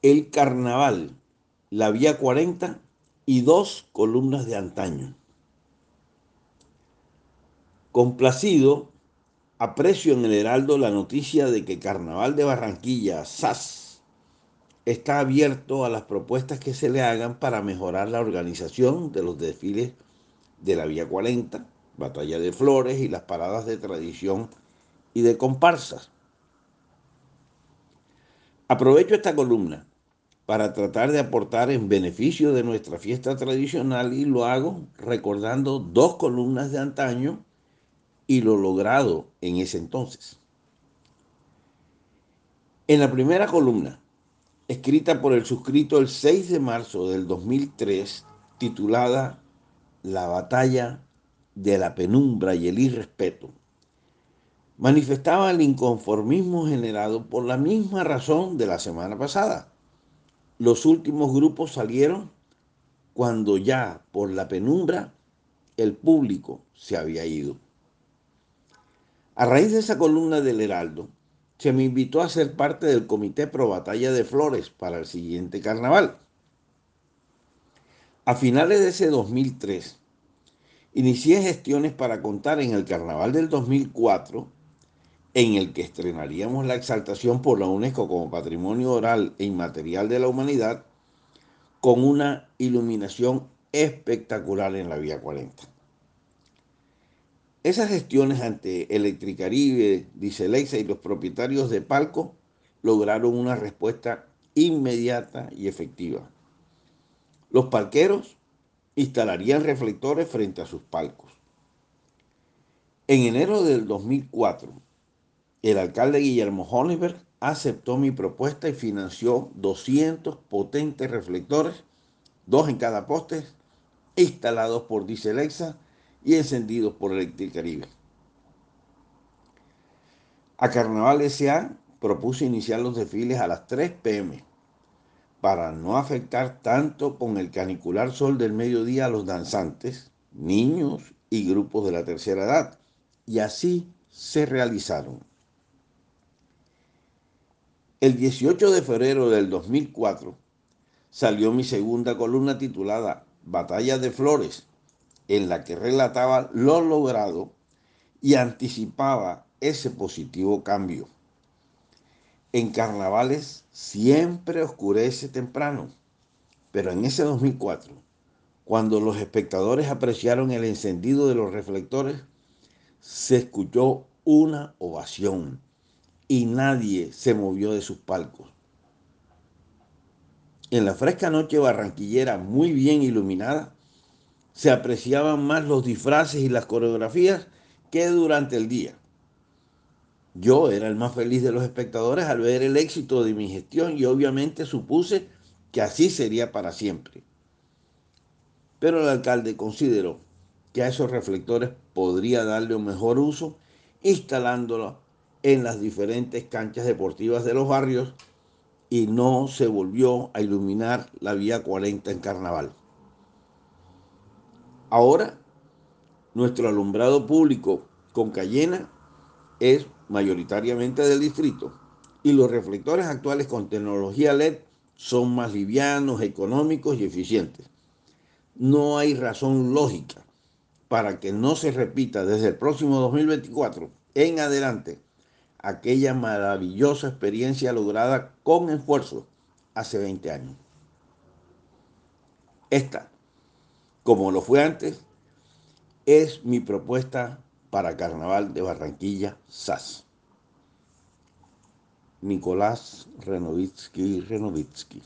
El carnaval, la vía 40 y dos columnas de antaño. Complacido, aprecio en el Heraldo la noticia de que Carnaval de Barranquilla, SAS, está abierto a las propuestas que se le hagan para mejorar la organización de los desfiles de la Vía 40, Batalla de Flores y las paradas de tradición y de comparsas. Aprovecho esta columna para tratar de aportar en beneficio de nuestra fiesta tradicional y lo hago recordando dos columnas de antaño y lo logrado en ese entonces. En la primera columna, escrita por el suscrito el 6 de marzo del 2003, titulada La batalla de la penumbra y el irrespeto, manifestaba el inconformismo generado por la misma razón de la semana pasada. Los últimos grupos salieron cuando ya por la penumbra el público se había ido. A raíz de esa columna del Heraldo, se me invitó a ser parte del Comité Pro Batalla de Flores para el siguiente carnaval. A finales de ese 2003, inicié gestiones para contar en el carnaval del 2004, en el que estrenaríamos la exaltación por la UNESCO como Patrimonio Oral e Inmaterial de la Humanidad, con una iluminación espectacular en la Vía 40. Esas gestiones ante Electricaribe, Dicelexa y los propietarios de Palco lograron una respuesta inmediata y efectiva. Los palqueros instalarían reflectores frente a sus palcos. En enero del 2004, el alcalde Guillermo Honeberg aceptó mi propuesta y financió 200 potentes reflectores, dos en cada poste, instalados por Dicelexa y encendidos por Electricaribe. A Carnaval S.A. propuse iniciar los desfiles a las 3 pm para no afectar tanto con el canicular sol del mediodía a los danzantes, niños y grupos de la tercera edad. Y así se realizaron. El 18 de febrero del 2004 salió mi segunda columna titulada Batalla de Flores, en la que relataba lo logrado y anticipaba ese positivo cambio. En carnavales siempre oscurece temprano, pero en ese 2004, cuando los espectadores apreciaron el encendido de los reflectores, se escuchó una ovación y nadie se movió de sus palcos. En la fresca noche barranquillera muy bien iluminada, se apreciaban más los disfraces y las coreografías que durante el día. Yo era el más feliz de los espectadores al ver el éxito de mi gestión y obviamente supuse que así sería para siempre. Pero el alcalde consideró que a esos reflectores podría darle un mejor uso instalándolos en las diferentes canchas deportivas de los barrios y no se volvió a iluminar la vía 40 en carnaval. Ahora, nuestro alumbrado público con Cayena es mayoritariamente del distrito y los reflectores actuales con tecnología LED son más livianos, económicos y eficientes. No hay razón lógica para que no se repita desde el próximo 2024 en adelante aquella maravillosa experiencia lograda con esfuerzo hace 20 años. Esta como lo fue antes, es mi propuesta para Carnaval de Barranquilla SAS. Nicolás Renovitsky Renovitsky.